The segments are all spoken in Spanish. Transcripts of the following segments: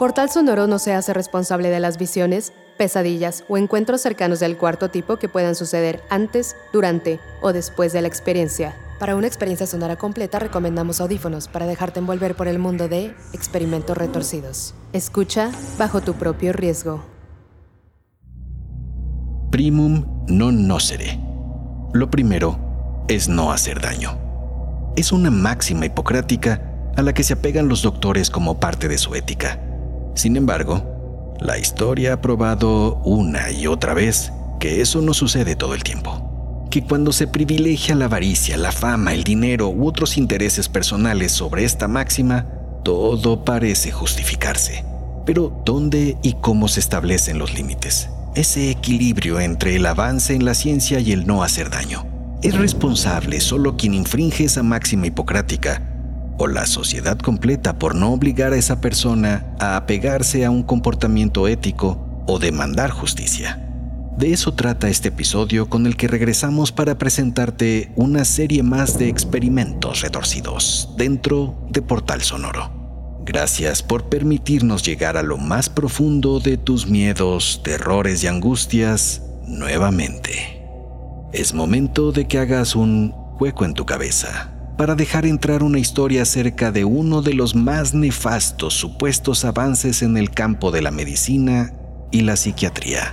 Portal Sonoro no se hace responsable de las visiones, pesadillas o encuentros cercanos del cuarto tipo que puedan suceder antes, durante o después de la experiencia. Para una experiencia sonora completa recomendamos audífonos para dejarte envolver por el mundo de experimentos retorcidos. Escucha bajo tu propio riesgo. Primum non nocere. Lo primero es no hacer daño. Es una máxima hipocrática a la que se apegan los doctores como parte de su ética. Sin embargo, la historia ha probado una y otra vez que eso no sucede todo el tiempo. Que cuando se privilegia la avaricia, la fama, el dinero u otros intereses personales sobre esta máxima, todo parece justificarse. Pero ¿dónde y cómo se establecen los límites? Ese equilibrio entre el avance en la ciencia y el no hacer daño. ¿Es responsable solo quien infringe esa máxima hipocrática o la sociedad completa por no obligar a esa persona a apegarse a un comportamiento ético o demandar justicia. De eso trata este episodio con el que regresamos para presentarte una serie más de experimentos retorcidos dentro de Portal Sonoro. Gracias por permitirnos llegar a lo más profundo de tus miedos, terrores y angustias nuevamente. Es momento de que hagas un hueco en tu cabeza para dejar entrar una historia acerca de uno de los más nefastos supuestos avances en el campo de la medicina y la psiquiatría.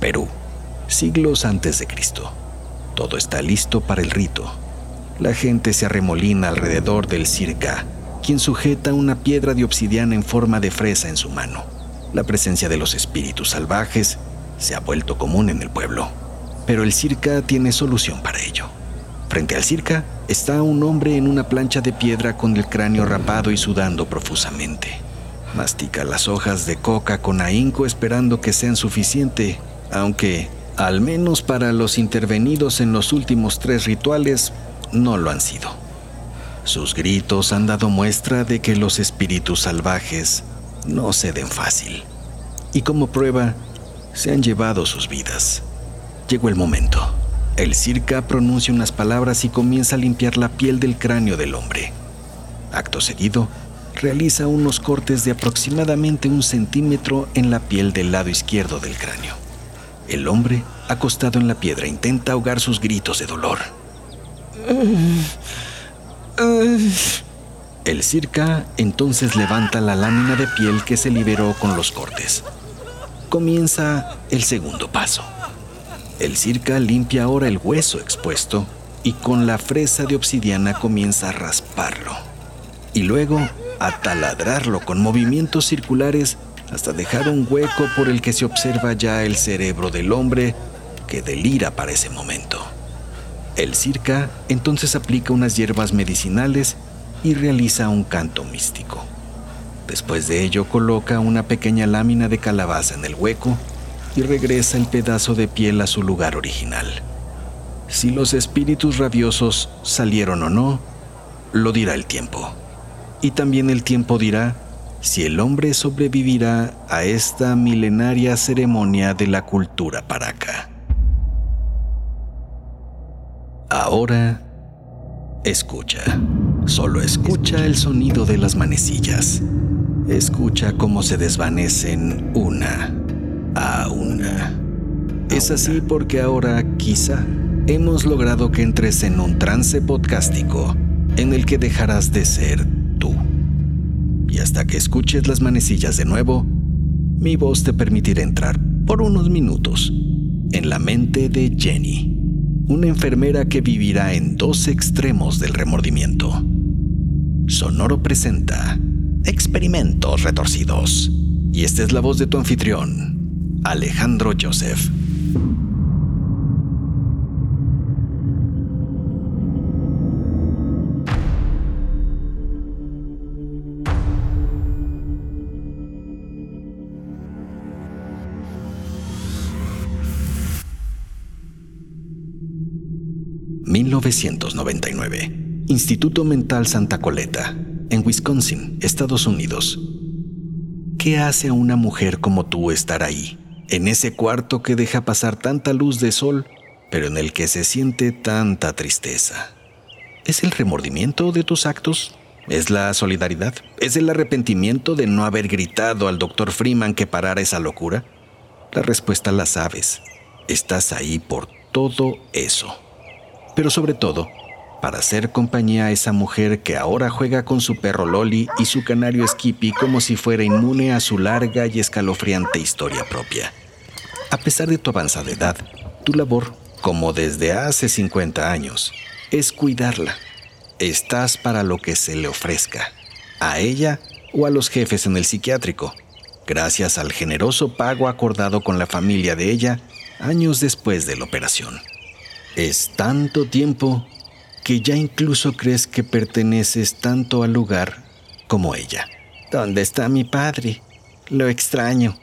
Perú, siglos antes de Cristo. Todo está listo para el rito. La gente se arremolina alrededor del circa, quien sujeta una piedra de obsidiana en forma de fresa en su mano. La presencia de los espíritus salvajes se ha vuelto común en el pueblo, pero el circa tiene solución para ello. Frente al circa está un hombre en una plancha de piedra con el cráneo rapado y sudando profusamente. Mastica las hojas de coca con ahínco esperando que sean suficiente, aunque, al menos para los intervenidos en los últimos tres rituales, no lo han sido. Sus gritos han dado muestra de que los espíritus salvajes no ceden fácil. Y como prueba, se han llevado sus vidas. Llegó el momento. El circa pronuncia unas palabras y comienza a limpiar la piel del cráneo del hombre. Acto seguido, realiza unos cortes de aproximadamente un centímetro en la piel del lado izquierdo del cráneo. El hombre, acostado en la piedra, intenta ahogar sus gritos de dolor. El circa entonces levanta la lámina de piel que se liberó con los cortes. Comienza el segundo paso. El circa limpia ahora el hueso expuesto y con la fresa de obsidiana comienza a rasparlo. Y luego a taladrarlo con movimientos circulares hasta dejar un hueco por el que se observa ya el cerebro del hombre que delira para ese momento. El circa entonces aplica unas hierbas medicinales y realiza un canto místico. Después de ello coloca una pequeña lámina de calabaza en el hueco y regresa el pedazo de piel a su lugar original. Si los espíritus rabiosos salieron o no, lo dirá el tiempo. Y también el tiempo dirá si el hombre sobrevivirá a esta milenaria ceremonia de la cultura paraca. Ahora, escucha, solo escucha el sonido de las manecillas. Escucha cómo se desvanecen una a una. Es así porque ahora quizá hemos logrado que entres en un trance podcástico en el que dejarás de ser tú. Y hasta que escuches las manecillas de nuevo, mi voz te permitirá entrar por unos minutos en la mente de Jenny, una enfermera que vivirá en dos extremos del remordimiento. Sonoro presenta Experimentos Retorcidos. Y esta es la voz de tu anfitrión, Alejandro Joseph. ...1999... Instituto Mental Santa Coleta... ...en Wisconsin, Estados Unidos... ¿Qué hace a una mujer como tú estar ahí? En ese cuarto que deja pasar tanta luz de sol, pero en el que se siente tanta tristeza. ¿Es el remordimiento de tus actos? ¿Es la solidaridad? ¿Es el arrepentimiento de no haber gritado al doctor Freeman que parara esa locura? La respuesta la sabes. Estás ahí por todo eso. Pero sobre todo, para hacer compañía a esa mujer que ahora juega con su perro Loli y su canario Skippy como si fuera inmune a su larga y escalofriante historia propia. A pesar de tu avanzada edad, tu labor, como desde hace 50 años, es cuidarla. Estás para lo que se le ofrezca, a ella o a los jefes en el psiquiátrico, gracias al generoso pago acordado con la familia de ella años después de la operación. Es tanto tiempo que ya incluso crees que perteneces tanto al lugar como ella. ¿Dónde está mi padre? Lo extraño.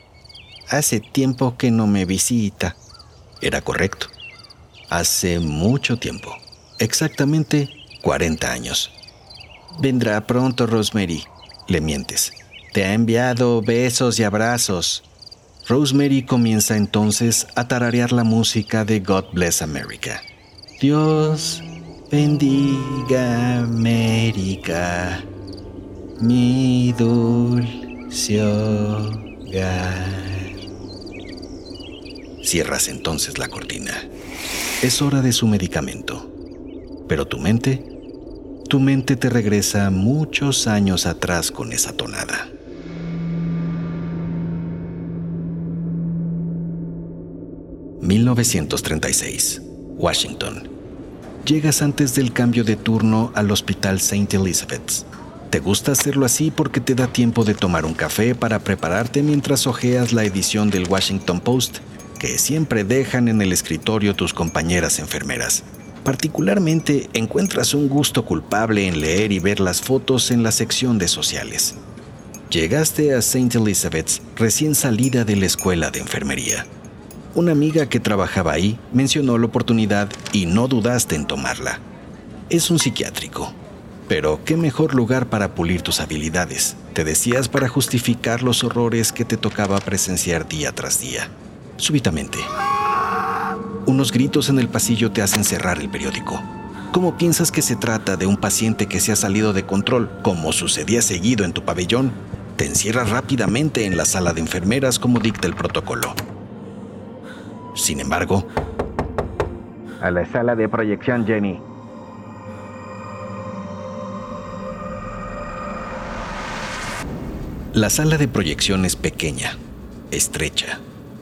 Hace tiempo que no me visita. Era correcto. Hace mucho tiempo. Exactamente 40 años. Vendrá pronto, Rosemary. Le mientes. Te ha enviado besos y abrazos. Rosemary comienza entonces a tararear la música de God Bless America. Dios bendiga América, mi dulce hogar. Cierras entonces la cortina. Es hora de su medicamento. Pero tu mente, tu mente te regresa muchos años atrás con esa tonada. ...1936... Washington llegas antes del cambio de turno al Hospital St. Elizabeth's. Te gusta hacerlo así porque te da tiempo de tomar un café para prepararte mientras hojeas la edición del Washington Post que siempre dejan en el escritorio tus compañeras enfermeras. Particularmente encuentras un gusto culpable en leer y ver las fotos en la sección de sociales. Llegaste a St. Elizabeth's recién salida de la escuela de enfermería. Una amiga que trabajaba ahí mencionó la oportunidad y no dudaste en tomarla. Es un psiquiátrico. Pero qué mejor lugar para pulir tus habilidades, te decías para justificar los horrores que te tocaba presenciar día tras día. Súbitamente, unos gritos en el pasillo te hacen cerrar el periódico. ¿Cómo piensas que se trata de un paciente que se ha salido de control, como sucedía seguido en tu pabellón? Te encierras rápidamente en la sala de enfermeras como dicta el protocolo. Sin embargo, a la sala de proyección, Jenny. La sala de proyección es pequeña, estrecha.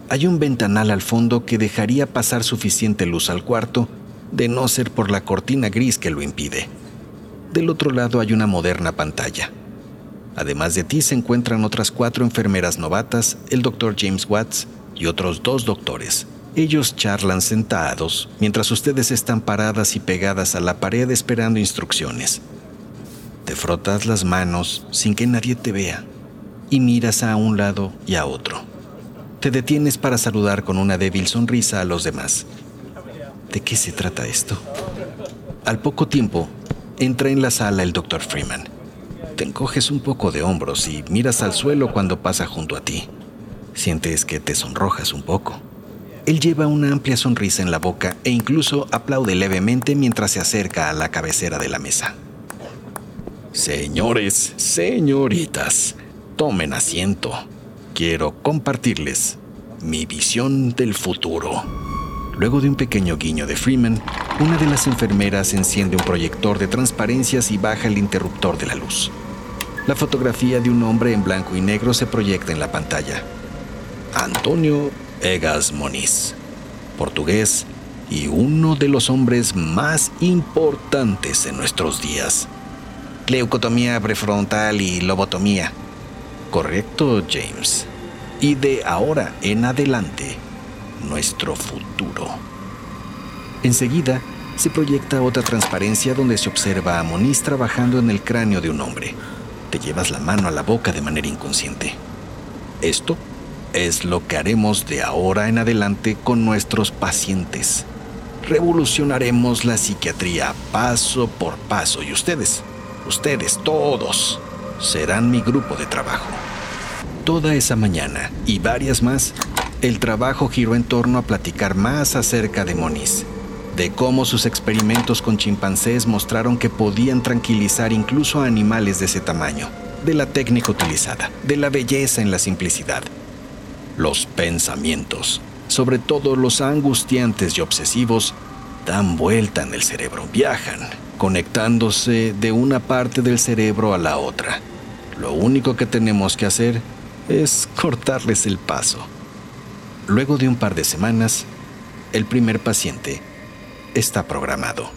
Hay un ventanal al fondo que dejaría pasar suficiente luz al cuarto, de no ser por la cortina gris que lo impide. Del otro lado hay una moderna pantalla. Además de ti se encuentran otras cuatro enfermeras novatas, el doctor James Watts y otros dos doctores, ellos charlan sentados mientras ustedes están paradas y pegadas a la pared esperando instrucciones. Te frotas las manos sin que nadie te vea y miras a un lado y a otro. Te detienes para saludar con una débil sonrisa a los demás. ¿De qué se trata esto? Al poco tiempo, entra en la sala el doctor Freeman. Te encoges un poco de hombros y miras al suelo cuando pasa junto a ti. Sientes que te sonrojas un poco. Él lleva una amplia sonrisa en la boca e incluso aplaude levemente mientras se acerca a la cabecera de la mesa. Señores, señoritas, tomen asiento. Quiero compartirles mi visión del futuro. Luego de un pequeño guiño de Freeman, una de las enfermeras enciende un proyector de transparencias y baja el interruptor de la luz. La fotografía de un hombre en blanco y negro se proyecta en la pantalla. Antonio Egas Moniz, portugués y uno de los hombres más importantes en nuestros días. Leucotomía prefrontal y lobotomía. Correcto, James. y de ahora en adelante nuestro futuro. Enseguida se proyecta otra transparencia donde se observa a Moniz trabajando en el cráneo de un hombre. Te llevas la mano a la boca de manera inconsciente. Esto es lo que haremos de ahora en adelante con nuestros pacientes. Revolucionaremos la psiquiatría paso por paso y ustedes, ustedes todos, serán mi grupo de trabajo. Toda esa mañana y varias más, el trabajo giró en torno a platicar más acerca de Moniz, de cómo sus experimentos con chimpancés mostraron que podían tranquilizar incluso a animales de ese tamaño, de la técnica utilizada, de la belleza en la simplicidad. Los pensamientos, sobre todo los angustiantes y obsesivos, dan vuelta en el cerebro, viajan, conectándose de una parte del cerebro a la otra. Lo único que tenemos que hacer es cortarles el paso. Luego de un par de semanas, el primer paciente está programado.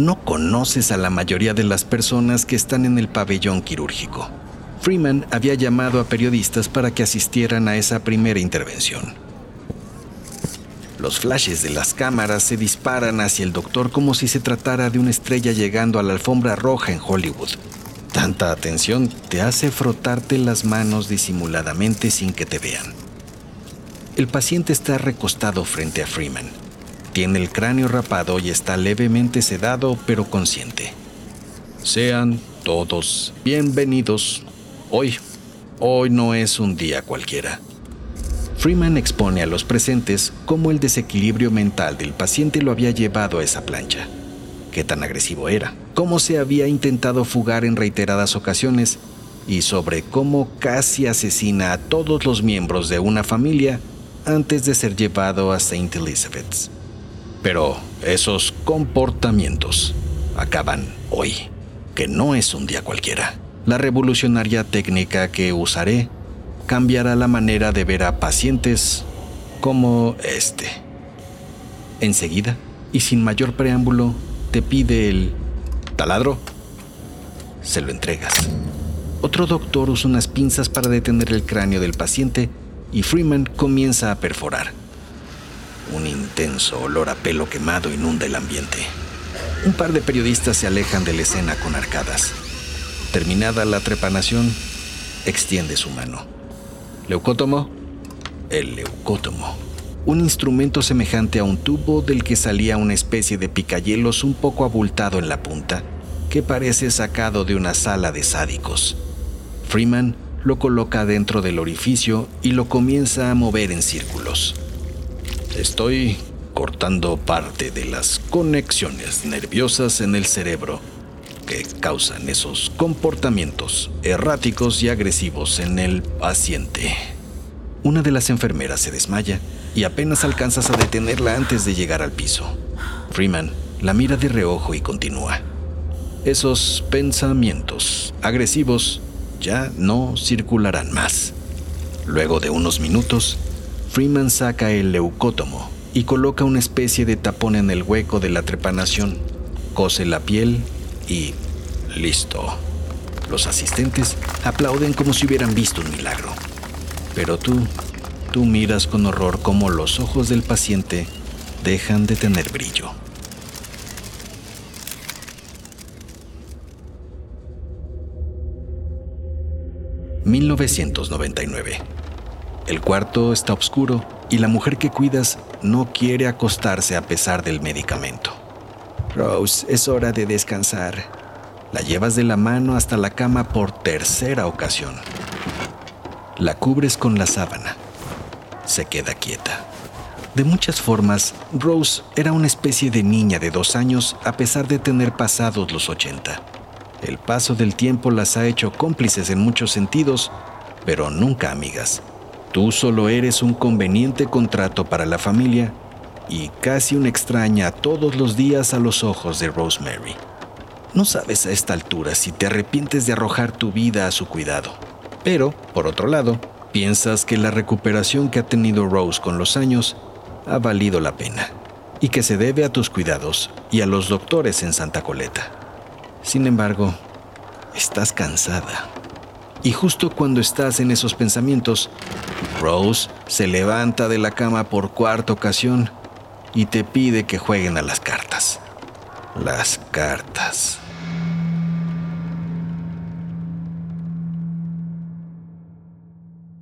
No conoces a la mayoría de las personas que están en el pabellón quirúrgico. Freeman había llamado a periodistas para que asistieran a esa primera intervención. Los flashes de las cámaras se disparan hacia el doctor como si se tratara de una estrella llegando a la alfombra roja en Hollywood. Tanta atención te hace frotarte las manos disimuladamente sin que te vean. El paciente está recostado frente a Freeman. Tiene el cráneo rapado y está levemente sedado pero consciente. Sean todos bienvenidos. Hoy, hoy no es un día cualquiera. Freeman expone a los presentes cómo el desequilibrio mental del paciente lo había llevado a esa plancha. Qué tan agresivo era, cómo se había intentado fugar en reiteradas ocasiones y sobre cómo casi asesina a todos los miembros de una familia antes de ser llevado a St. Elizabeth's. Pero esos comportamientos acaban hoy, que no es un día cualquiera. La revolucionaria técnica que usaré cambiará la manera de ver a pacientes como este. Enseguida, y sin mayor preámbulo, te pide el taladro. Se lo entregas. Otro doctor usa unas pinzas para detener el cráneo del paciente y Freeman comienza a perforar. Un intenso olor a pelo quemado inunda el ambiente. Un par de periodistas se alejan de la escena con arcadas. Terminada la trepanación, extiende su mano. Leucótomo. El leucótomo. Un instrumento semejante a un tubo del que salía una especie de picayelos un poco abultado en la punta, que parece sacado de una sala de sádicos. Freeman lo coloca dentro del orificio y lo comienza a mover en círculos. Estoy cortando parte de las conexiones nerviosas en el cerebro que causan esos comportamientos erráticos y agresivos en el paciente. Una de las enfermeras se desmaya y apenas alcanzas a detenerla antes de llegar al piso. Freeman la mira de reojo y continúa. Esos pensamientos agresivos ya no circularán más. Luego de unos minutos, Freeman saca el leucótomo y coloca una especie de tapón en el hueco de la trepanación, cose la piel y listo. Los asistentes aplauden como si hubieran visto un milagro. Pero tú, tú miras con horror cómo los ojos del paciente dejan de tener brillo. ...1999... El cuarto está oscuro y la mujer que cuidas no quiere acostarse a pesar del medicamento. Rose, es hora de descansar. La llevas de la mano hasta la cama por tercera ocasión. La cubres con la sábana. Se queda quieta. De muchas formas, Rose era una especie de niña de dos años a pesar de tener pasados los 80. El paso del tiempo las ha hecho cómplices en muchos sentidos, pero nunca amigas. Tú solo eres un conveniente contrato para la familia y casi una extraña todos los días a los ojos de Rosemary. No sabes a esta altura si te arrepientes de arrojar tu vida a su cuidado. Pero, por otro lado, piensas que la recuperación que ha tenido Rose con los años ha valido la pena y que se debe a tus cuidados y a los doctores en Santa Coleta. Sin embargo, Estás cansada. Y justo cuando estás en esos pensamientos, Rose se levanta de la cama por cuarta ocasión y te pide que jueguen a las cartas. Las cartas.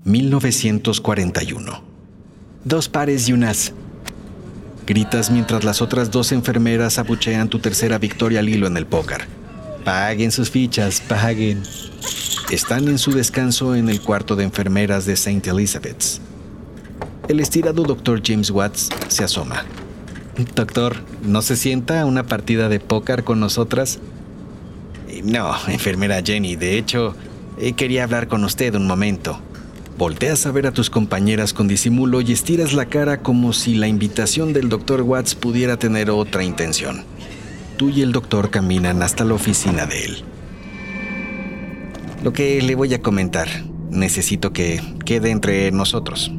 ...1941... Dos pares y unas... Gritas mientras las otras dos enfermeras abuchean tu tercera victoria al hilo en el póker. Paguen sus fichas, paguen. Están en su descanso en el cuarto de enfermeras de St. Elizabeth's. El estirado doctor James Watts se asoma. Doctor, ¿no se sienta a una partida de póker con nosotras? No, enfermera Jenny, de hecho, eh, quería hablar con usted un momento. Volteas a ver a tus compañeras con disimulo y estiras la cara como si la invitación del doctor Watts pudiera tener otra intención. Tú y el doctor caminan hasta la oficina de él. Lo que le voy a comentar, necesito que quede entre nosotros.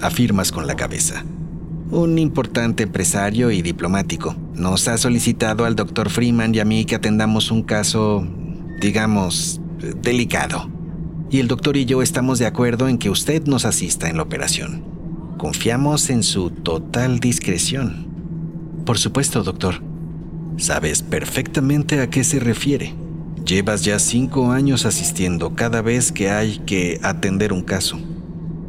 Afirmas con la cabeza. Un importante empresario y diplomático nos ha solicitado al doctor Freeman y a mí que atendamos un caso, digamos, delicado. Y el doctor y yo estamos de acuerdo en que usted nos asista en la operación. Confiamos en su total discreción. Por supuesto, doctor. Sabes perfectamente a qué se refiere. Llevas ya cinco años asistiendo cada vez que hay que atender un caso.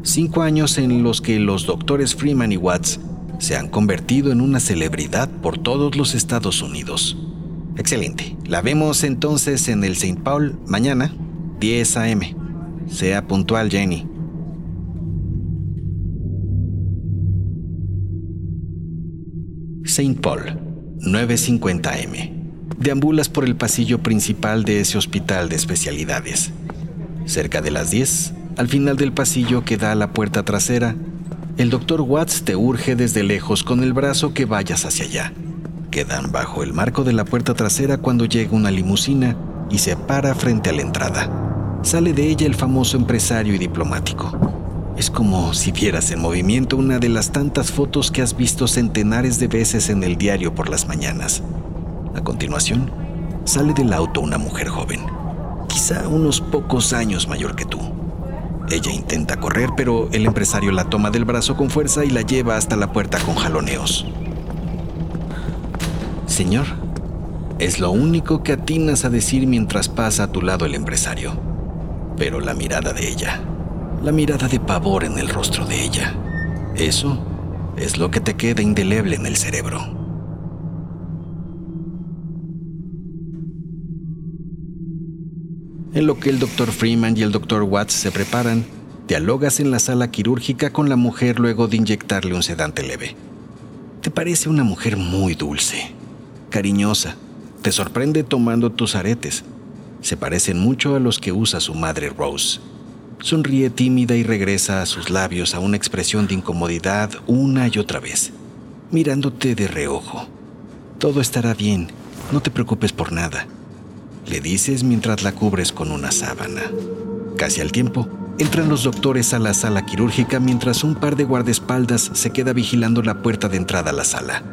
Cinco años en los que los doctores Freeman y Watts se han convertido en una celebridad por todos los Estados Unidos. Excelente. La vemos entonces en el St. Paul mañana, 10 a.m. Sea puntual, Jenny. St. Paul, 9.50 m deambulas por el pasillo principal de ese hospital de especialidades. Cerca de las 10, al final del pasillo que da a la puerta trasera, el doctor Watts te urge desde lejos con el brazo que vayas hacia allá. Quedan bajo el marco de la puerta trasera cuando llega una limusina y se para frente a la entrada. Sale de ella el famoso empresario y diplomático. Es como si vieras en movimiento una de las tantas fotos que has visto centenares de veces en el diario por las mañanas. A continuación, sale del auto una mujer joven, quizá unos pocos años mayor que tú. Ella intenta correr, pero el empresario la toma del brazo con fuerza y la lleva hasta la puerta con jaloneos. Señor, es lo único que atinas a decir mientras pasa a tu lado el empresario. Pero la mirada de ella, la mirada de pavor en el rostro de ella, eso es lo que te queda indeleble en el cerebro. En lo que el doctor Freeman y el doctor Watts se preparan, dialogas en la sala quirúrgica con la mujer luego de inyectarle un sedante leve. Te parece una mujer muy dulce, cariñosa. Te sorprende tomando tus aretes. Se parecen mucho a los que usa su madre Rose. Sonríe tímida y regresa a sus labios a una expresión de incomodidad una y otra vez, mirándote de reojo. Todo estará bien, no te preocupes por nada le dices mientras la cubres con una sábana. Casi al tiempo, entran los doctores a la sala quirúrgica mientras un par de guardaespaldas se queda vigilando la puerta de entrada a la sala.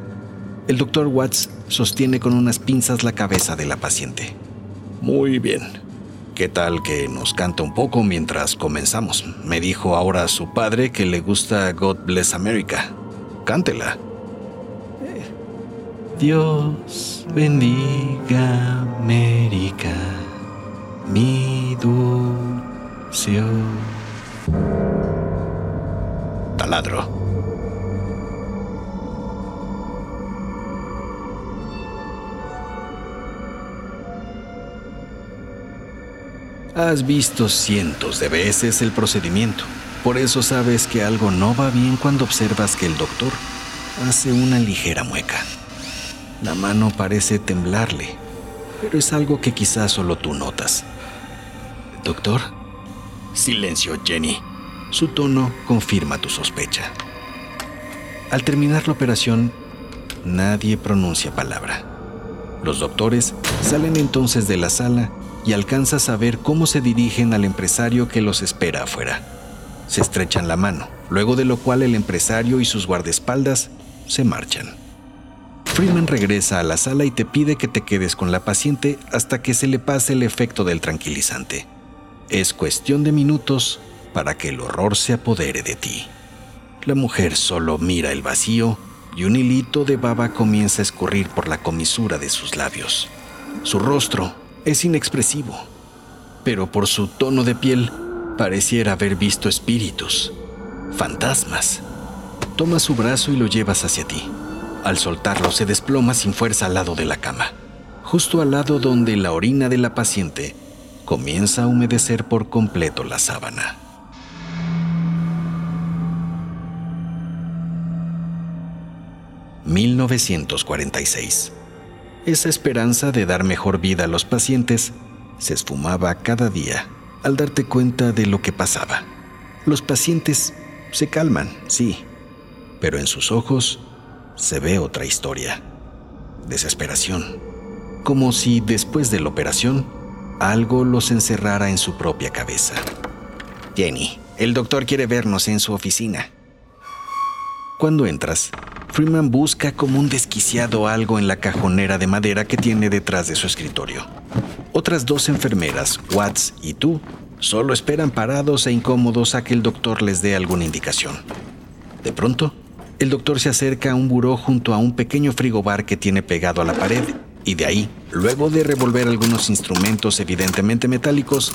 El doctor Watts sostiene con unas pinzas la cabeza de la paciente. Muy bien. ¿Qué tal que nos canta un poco mientras comenzamos? Me dijo ahora su padre que le gusta God Bless America. Cántela. Dios bendiga América, mi dulce taladro. Has visto cientos de veces el procedimiento, por eso sabes que algo no va bien cuando observas que el doctor hace una ligera mueca. La mano parece temblarle, pero es algo que quizás solo tú notas. Doctor, silencio, Jenny. Su tono confirma tu sospecha. Al terminar la operación, nadie pronuncia palabra. Los doctores salen entonces de la sala y alcanzas a ver cómo se dirigen al empresario que los espera afuera. Se estrechan la mano, luego de lo cual el empresario y sus guardaespaldas se marchan. Freeman regresa a la sala y te pide que te quedes con la paciente hasta que se le pase el efecto del tranquilizante. Es cuestión de minutos para que el horror se apodere de ti. La mujer solo mira el vacío y un hilito de baba comienza a escurrir por la comisura de sus labios. Su rostro es inexpresivo, pero por su tono de piel pareciera haber visto espíritus, fantasmas. Toma su brazo y lo llevas hacia ti. Al soltarlo se desploma sin fuerza al lado de la cama, justo al lado donde la orina de la paciente comienza a humedecer por completo la sábana. ...1946... Esa esperanza de dar mejor vida a los pacientes se esfumaba cada día al darte cuenta de lo que pasaba. Los pacientes se calman, sí, pero en sus ojos se ve otra historia. Desesperación. Como si después de la operación algo los encerrara en su propia cabeza. Jenny, el doctor quiere vernos en su oficina. Cuando entras, Freeman busca como un desquiciado algo en la cajonera de madera que tiene detrás de su escritorio. Otras dos enfermeras, Watts y tú, solo esperan parados e incómodos a que el doctor les dé alguna indicación. De pronto, el doctor se acerca a un buró junto a un pequeño frigobar que tiene pegado a la pared y de ahí, luego de revolver algunos instrumentos evidentemente metálicos,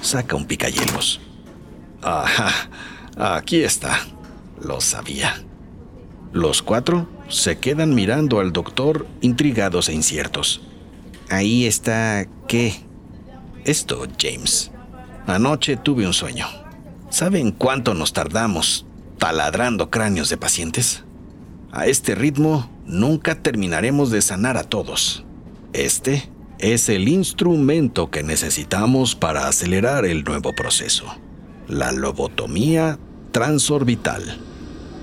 saca un picahielos. Ajá, aquí está. Lo sabía. Los cuatro se quedan mirando al doctor intrigados e inciertos. Ahí está... ¿qué? Esto, James. Anoche tuve un sueño. ¿Saben cuánto nos tardamos taladrando cráneos de pacientes? A este ritmo nunca terminaremos de sanar a todos. Este es el instrumento que necesitamos para acelerar el nuevo proceso. La lobotomía transorbital.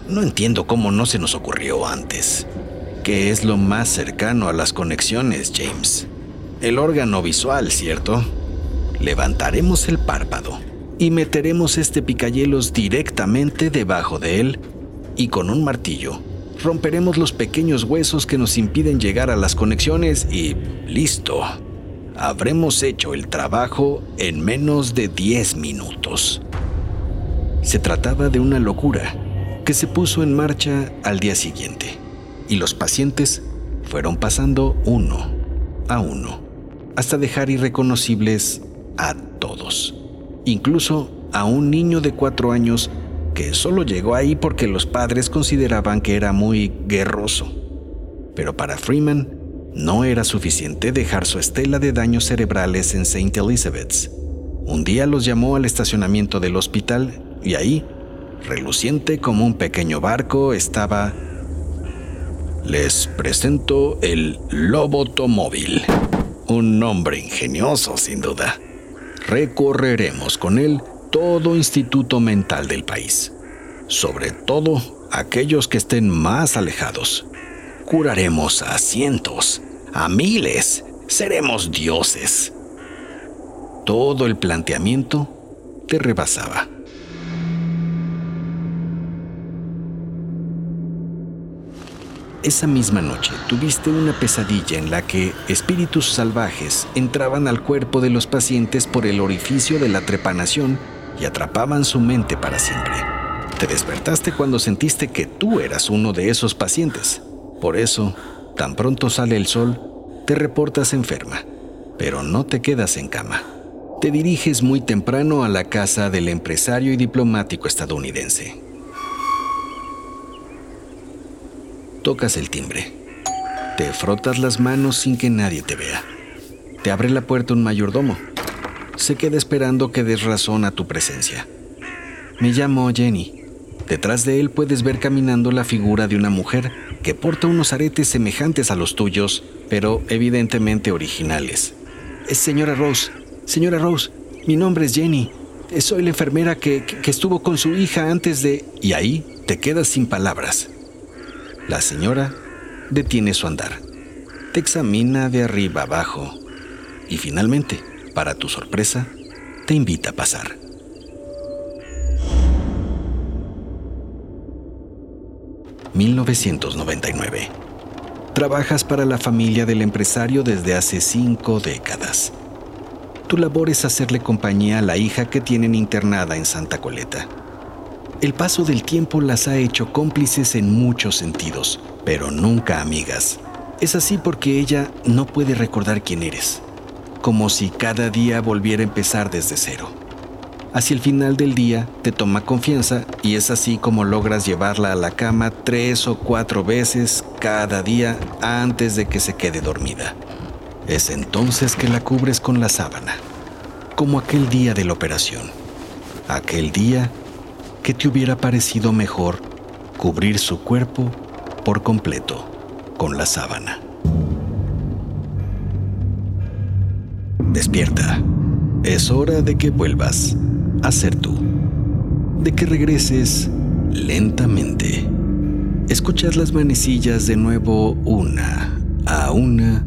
No entiendo cómo no se nos ocurrió antes. ¿Qué es lo más cercano a las conexiones, James? El órgano visual, ¿cierto? Levantaremos el párpado y meteremos este picayelos directamente debajo de él y con un martillo romperemos los pequeños huesos que nos impiden llegar a las conexiones y listo. Habremos hecho el trabajo en menos de 10 minutos. Se trataba de una locura que se puso en marcha al día siguiente y los pacientes fueron pasando uno a uno hasta dejar irreconocibles a todos, incluso a un niño de cuatro años que solo llegó ahí porque los padres consideraban que era muy guerroso. Pero para Freeman no era suficiente dejar su estela de daños cerebrales en St. Elizabeth's. Un día los llamó al estacionamiento del hospital y ahí reluciente como un pequeño barco, estaba... Les presento el Lobotomóvil, un nombre ingenioso sin duda. Recorreremos con él todo instituto mental del país, sobre todo aquellos que estén más alejados. Curaremos a cientos, a miles, seremos dioses. Todo el planteamiento te rebasaba. Esa misma noche tuviste una pesadilla en la que espíritus salvajes entraban al cuerpo de los pacientes por el orificio de la trepanación y atrapaban su mente para siempre. Te despertaste cuando sentiste que tú eras uno de esos pacientes. Por eso, tan pronto sale el sol, te reportas enferma, pero no te quedas en cama. Te diriges muy temprano a la casa del empresario y diplomático estadounidense. Tocas el timbre. Te frotas las manos sin que nadie te vea. Te abre la puerta un mayordomo. Se queda esperando que des razón a tu presencia. Me llamo Jenny. Detrás de él puedes ver caminando la figura de una mujer que porta unos aretes semejantes a los tuyos, pero evidentemente originales. Es señora Rose. Señora Rose, mi nombre es Jenny. Soy la enfermera que, que estuvo con su hija antes de... Y ahí te quedas sin palabras. La señora detiene su andar, te examina de arriba abajo y finalmente, para tu sorpresa, te invita a pasar. ...1999... Trabajas para la familia del empresario desde hace cinco décadas. Tu labor es hacerle compañía a la hija que tienen internada en Santa Coleta. El paso del tiempo las ha hecho cómplices en muchos sentidos, pero nunca amigas. Es así porque ella no puede recordar quién eres, como si cada día volviera a empezar desde cero. Hacia el final del día te toma confianza y es así como logras llevarla a la cama tres o cuatro veces cada día antes de que se quede dormida. Es entonces que la cubres con la sábana, como aquel día de la operación, aquel día que te hubiera parecido mejor cubrir su cuerpo por completo con la sábana. Despierta. Es hora de que vuelvas a ser tú. De que regreses lentamente. Escuchas las manecillas de nuevo una a una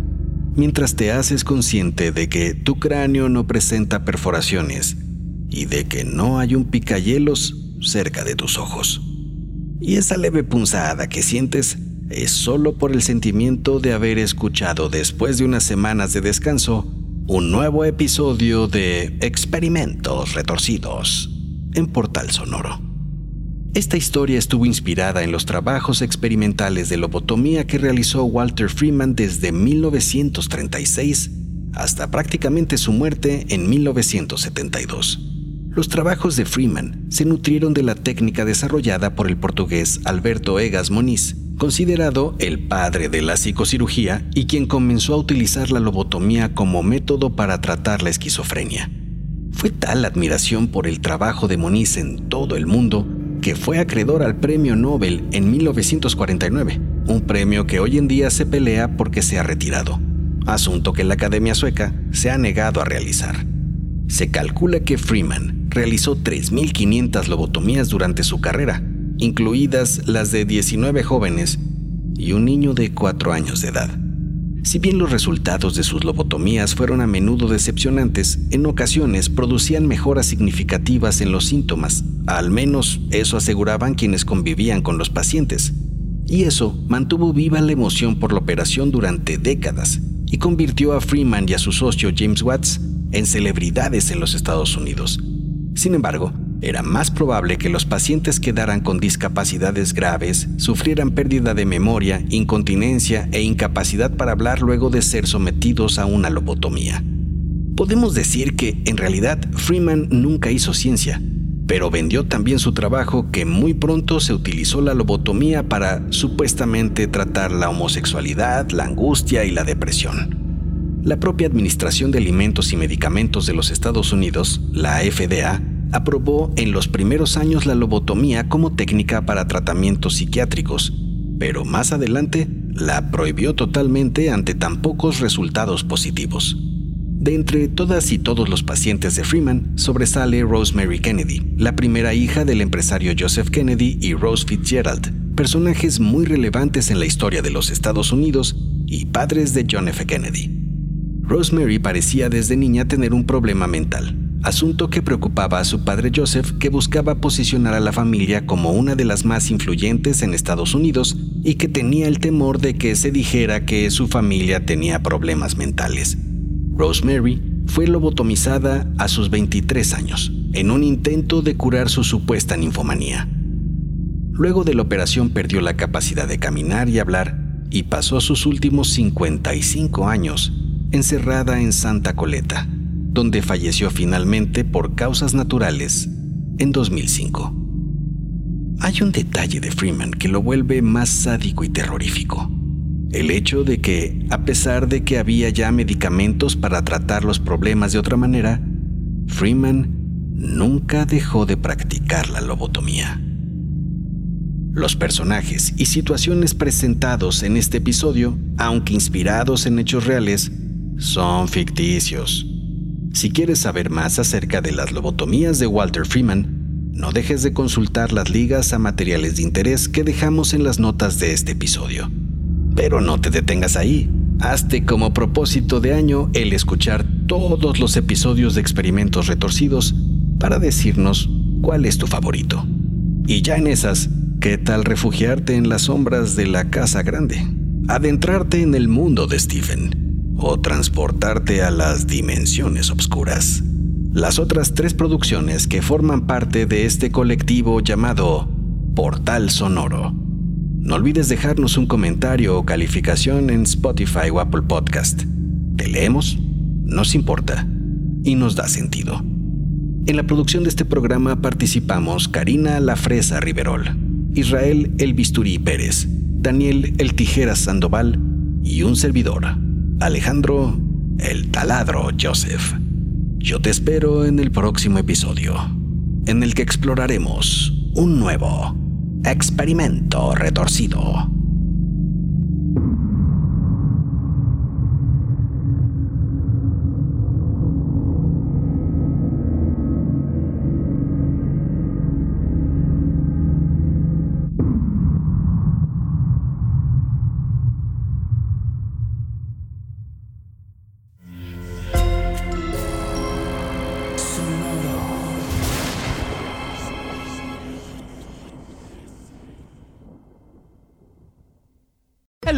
mientras te haces consciente de que tu cráneo no presenta perforaciones y de que no hay un picayelos cerca de tus ojos. Y esa leve punzada que sientes es solo por el sentimiento de haber escuchado después de unas semanas de descanso un nuevo episodio de Experimentos Retorcidos en Portal Sonoro. Esta historia estuvo inspirada en los trabajos experimentales de lobotomía que realizó Walter Freeman desde 1936 hasta prácticamente su muerte en 1972. Los trabajos de Freeman se nutrieron de la técnica desarrollada por el portugués Alberto Egas Moniz, considerado el padre de la psicocirugía y quien comenzó a utilizar la lobotomía como método para tratar la esquizofrenia. Fue tal la admiración por el trabajo de Moniz en todo el mundo que fue acreedor al Premio Nobel en 1949, un premio que hoy en día se pelea porque se ha retirado, asunto que la Academia Sueca se ha negado a realizar. Se calcula que Freeman realizó 3.500 lobotomías durante su carrera, incluidas las de 19 jóvenes y un niño de 4 años de edad. Si bien los resultados de sus lobotomías fueron a menudo decepcionantes, en ocasiones producían mejoras significativas en los síntomas, al menos eso aseguraban quienes convivían con los pacientes. Y eso mantuvo viva la emoción por la operación durante décadas y convirtió a Freeman y a su socio James Watts en celebridades en los Estados Unidos. Sin embargo, era más probable que los pacientes quedaran con discapacidades graves, sufrieran pérdida de memoria, incontinencia e incapacidad para hablar luego de ser sometidos a una lobotomía. Podemos decir que, en realidad, Freeman nunca hizo ciencia, pero vendió también su trabajo que muy pronto se utilizó la lobotomía para supuestamente tratar la homosexualidad, la angustia y la depresión. La propia Administración de Alimentos y Medicamentos de los Estados Unidos, la FDA, aprobó en los primeros años la lobotomía como técnica para tratamientos psiquiátricos, pero más adelante la prohibió totalmente ante tan pocos resultados positivos. De entre todas y todos los pacientes de Freeman, sobresale Rosemary Kennedy, la primera hija del empresario Joseph Kennedy y Rose Fitzgerald, personajes muy relevantes en la historia de los Estados Unidos y padres de John F. Kennedy. Rosemary parecía desde niña tener un problema mental, asunto que preocupaba a su padre Joseph, que buscaba posicionar a la familia como una de las más influyentes en Estados Unidos y que tenía el temor de que se dijera que su familia tenía problemas mentales. Rosemary fue lobotomizada a sus 23 años, en un intento de curar su supuesta ninfomanía. Luego de la operación perdió la capacidad de caminar y hablar y pasó sus últimos 55 años encerrada en Santa Coleta, donde falleció finalmente por causas naturales en 2005. Hay un detalle de Freeman que lo vuelve más sádico y terrorífico. El hecho de que, a pesar de que había ya medicamentos para tratar los problemas de otra manera, Freeman nunca dejó de practicar la lobotomía. Los personajes y situaciones presentados en este episodio, aunque inspirados en hechos reales, son ficticios. Si quieres saber más acerca de las lobotomías de Walter Freeman, no dejes de consultar las ligas a materiales de interés que dejamos en las notas de este episodio. Pero no te detengas ahí. Hazte como propósito de año el escuchar todos los episodios de experimentos retorcidos para decirnos cuál es tu favorito. Y ya en esas, ¿qué tal refugiarte en las sombras de la casa grande? adentrarte en el mundo de Stephen o transportarte a las dimensiones oscuras. Las otras tres producciones que forman parte de este colectivo llamado Portal Sonoro. No olvides dejarnos un comentario o calificación en Spotify o Apple Podcast. Te leemos, nos importa y nos da sentido. En la producción de este programa participamos Karina La Fresa Riverol, Israel El Bisturí Pérez, Daniel El Tijeras Sandoval y un servidor, Alejandro El Taladro Joseph. Yo te espero en el próximo episodio, en el que exploraremos un nuevo experimento retorcido.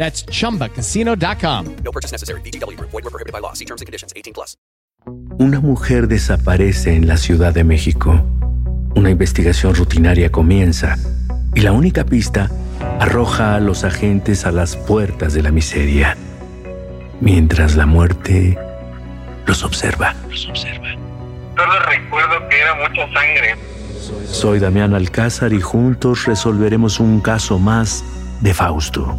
That's chumbacasino.com. No purchase necessary. BGW. Void were prohibited by law. See terms and conditions. 18 plus. Una mujer desaparece en la Ciudad de México. Una investigación rutinaria comienza y la única pista arroja a los agentes a las puertas de la miseria, mientras la muerte los observa. Los observa. Solo recuerdo que era mucha sangre. Soy Damián Alcázar y juntos resolveremos un caso más de Fausto.